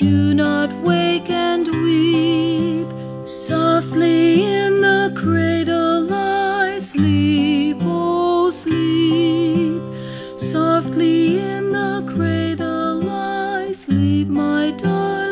do not wake and weep. Softly in the cradle I sleep, oh sleep. Softly in the cradle I sleep, my darling.